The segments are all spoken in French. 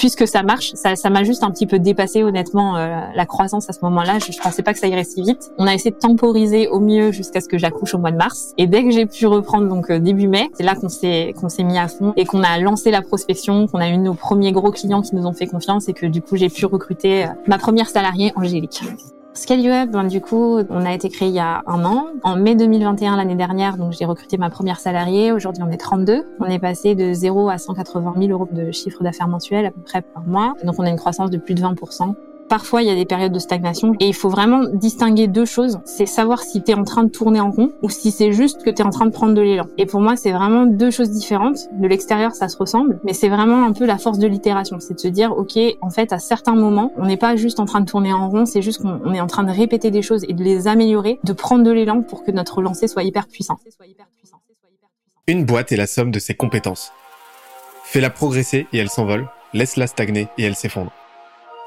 puisque ça marche, ça, ça m'a juste un petit peu dépassé honnêtement euh, la croissance à ce moment-là. Je, je pensais pas que ça irait si vite. On a essayé de temporiser au mieux jusqu'à ce que j'accouche au mois de mars. Et dès que j'ai pu reprendre donc euh, début mai, c'est là qu'on s'est qu'on s'est mis à fond et qu'on a lancé la prospection, qu'on a eu nos premiers gros clients qui nous ont fait confiance et que du coup j'ai pu recruter euh, ma première salariée Angélique. Scale Up, ben, du coup, on a été créé il y a un an. En mai 2021, l'année dernière, donc j'ai recruté ma première salariée. Aujourd'hui, on est 32. On est passé de 0 à 180 000 euros de chiffre d'affaires mensuel à peu près par mois. Donc, on a une croissance de plus de 20 Parfois, il y a des périodes de stagnation et il faut vraiment distinguer deux choses. C'est savoir si tu es en train de tourner en rond ou si c'est juste que tu es en train de prendre de l'élan. Et pour moi, c'est vraiment deux choses différentes. De l'extérieur, ça se ressemble, mais c'est vraiment un peu la force de l'itération. C'est de se dire, OK, en fait, à certains moments, on n'est pas juste en train de tourner en rond, c'est juste qu'on est en train de répéter des choses et de les améliorer, de prendre de l'élan pour que notre lancée soit hyper puissant. Une boîte est la somme de ses compétences. Fais-la progresser et elle s'envole, laisse-la stagner et elle s'effondre.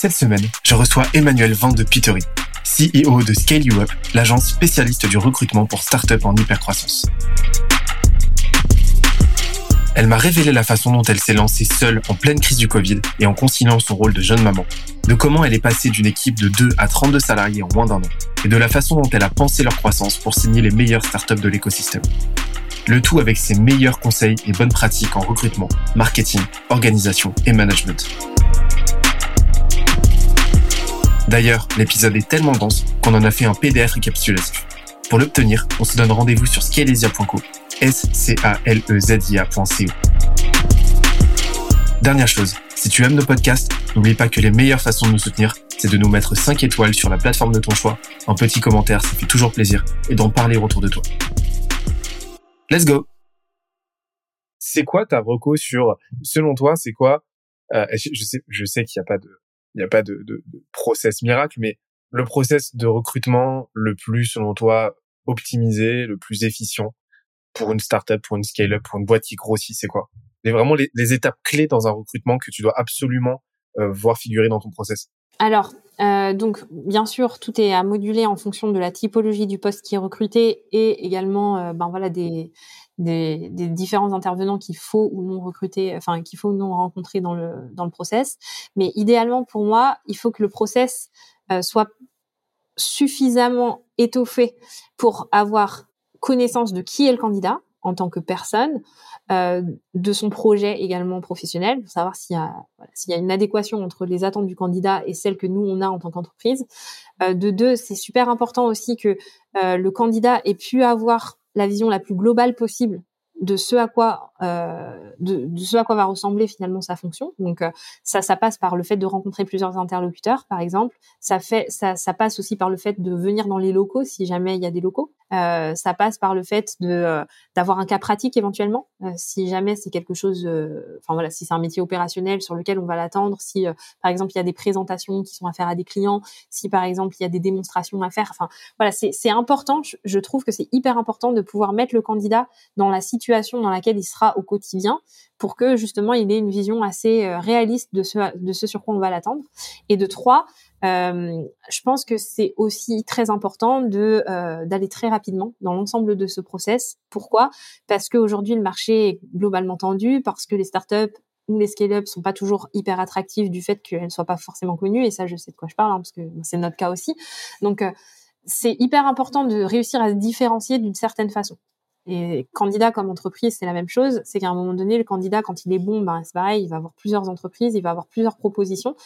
Cette semaine, je reçois Emmanuel Van de Petery, CEO de Scale You Up, l'agence spécialiste du recrutement pour start-up en hypercroissance. Elle m'a révélé la façon dont elle s'est lancée seule en pleine crise du Covid et en conciliant son rôle de jeune maman, de comment elle est passée d'une équipe de 2 à 32 salariés en moins d'un an, et de la façon dont elle a pensé leur croissance pour signer les meilleures startups de l'écosystème. Le tout avec ses meilleurs conseils et bonnes pratiques en recrutement, marketing, organisation et management. D'ailleurs, l'épisode est tellement dense qu'on en a fait un PDF récapitulatif. Pour l'obtenir, on se donne rendez-vous sur scalesia.co, s c a l e z i a.co. Dernière chose, si tu aimes nos podcasts, n'oublie pas que les meilleures façons de nous soutenir, c'est de nous mettre 5 étoiles sur la plateforme de ton choix, un petit commentaire, ça fait toujours plaisir, et d'en parler autour de toi. Let's go C'est quoi ta sur, selon toi, c'est quoi euh, je, sais, je sais qu'il n'y a pas de, il n'y a pas de, de, process miracle, mais le process de recrutement le plus, selon toi, optimisé, le plus efficient pour une startup, pour une scale-up, pour une boîte qui grossit, c'est quoi? C'est vraiment les, les, étapes clés dans un recrutement que tu dois absolument euh, voir figurer dans ton process. Alors, euh, donc, bien sûr, tout est à moduler en fonction de la typologie du poste qui est recruté et également, euh, ben voilà, des, différents intervenants qu'il faut ou non recruter, enfin qu'il faut ou non rencontrer dans le dans le process. Mais idéalement pour moi, il faut que le process euh, soit suffisamment étoffé pour avoir connaissance de qui est le candidat en tant que personne, euh, de son projet également professionnel, pour savoir s'il y a y a une adéquation entre les attentes du candidat et celles que nous on a en tant qu'entreprise. Euh, de deux, c'est super important aussi que euh, le candidat ait pu avoir la vision la plus globale possible de ce à quoi euh, de, ce à quoi va ressembler finalement sa fonction. Donc euh, ça, ça passe par le fait de rencontrer plusieurs interlocuteurs, par exemple. Ça fait, ça, ça passe aussi par le fait de venir dans les locaux si jamais il y a des locaux. Euh, ça passe par le fait de d'avoir un cas pratique éventuellement, si jamais c'est quelque chose. Enfin voilà, si c'est un métier opérationnel sur lequel on va l'attendre, si par exemple il y a des présentations qui sont à faire à des clients, si par exemple il y a des démonstrations à faire. Enfin voilà, c'est c'est important. Je trouve que c'est hyper important de pouvoir mettre le candidat dans la situation dans laquelle il sera au quotidien pour que justement il ait une vision assez euh, réaliste de ce, sur quoi on va l'attendre. Et de trois, euh, je pense que c'est aussi très important de euh, d'aller très rapidement dans l'ensemble de ce process. Pourquoi? Parce qu'aujourd'hui le marché est globalement tendu, parce que les startups ou les scale-up sont pas toujours hyper attractifs du fait qu'elles ne soient pas forcément connues. Et ça, je sais de quoi je parle, hein, parce que c'est notre cas aussi. Donc, c'est hyper important de réussir à se différencier d'une certaine façon. Et candidat comme entreprise, c'est la même chose. C'est qu'à un moment donné, le candidat, quand il est bon, ben, c'est pareil, il va avoir plusieurs entreprises, il va avoir plusieurs propositions.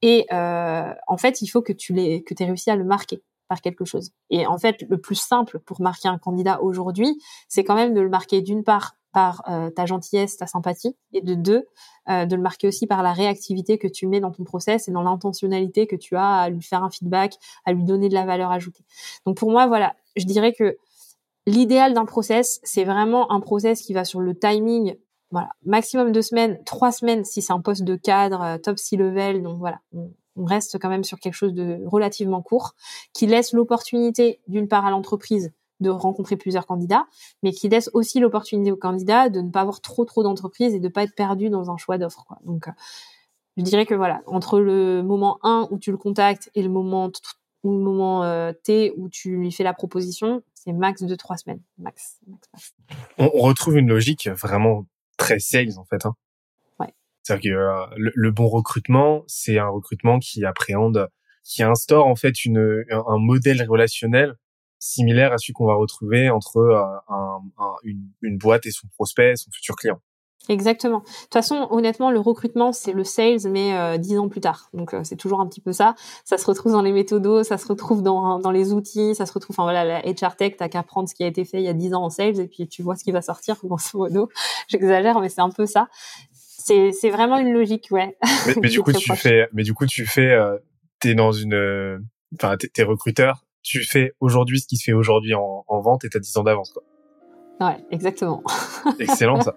Et euh, en fait, il faut que tu l'aies, que aies réussi à le marquer par quelque chose. Et en fait, le plus simple pour marquer un candidat aujourd'hui, c'est quand même de le marquer d'une part par euh, ta gentillesse, ta sympathie, et de deux, euh, de le marquer aussi par la réactivité que tu mets dans ton process et dans l'intentionnalité que tu as à lui faire un feedback, à lui donner de la valeur ajoutée. Donc pour moi, voilà, je dirais que l'idéal d'un process, c'est vraiment un process qui va sur le timing voilà, maximum deux semaines, trois semaines si c'est un poste de cadre, euh, top six level. Donc voilà, on, reste quand même sur quelque chose de relativement court, qui laisse l'opportunité d'une part à l'entreprise de rencontrer plusieurs candidats, mais qui laisse aussi l'opportunité aux candidats de ne pas avoir trop trop d'entreprises et de pas être perdu dans un choix d'offres. Donc, euh, je dirais que voilà, entre le moment 1 où tu le contactes et le moment le moment euh, T où tu lui fais la proposition, c'est max de trois semaines, max. On, retrouve une logique vraiment très sales en fait. Hein. Ouais. C'est-à-dire que euh, le, bon recrutement, c'est un recrutement qui appréhende, qui instaure en fait une, un, modèle relationnel similaire à celui qu'on va retrouver entre euh, un, une, une boîte et son prospect, son futur client. Exactement. De toute façon, honnêtement, le recrutement, c'est le sales, mais euh, dix ans plus tard. Donc, euh, c'est toujours un petit peu ça. Ça se retrouve dans les méthodos, ça se retrouve dans, dans les outils, ça se retrouve... Enfin, voilà, la HR Tech, t'as qu'à prendre ce qui a été fait il y a dix ans en sales, et puis tu vois ce qui va sortir, grosso modo. J'exagère, mais c'est un peu ça. C'est, vraiment une logique, ouais. Mais, du coup, tu fais... Mais du coup, tu fais... Euh, t'es dans une... Enfin, t'es, recruteur, tu fais aujourd'hui ce qui se fait aujourd'hui en, en vente, et t'as dix ans d'avance, quoi. Ouais, exactement. Excellent, ça.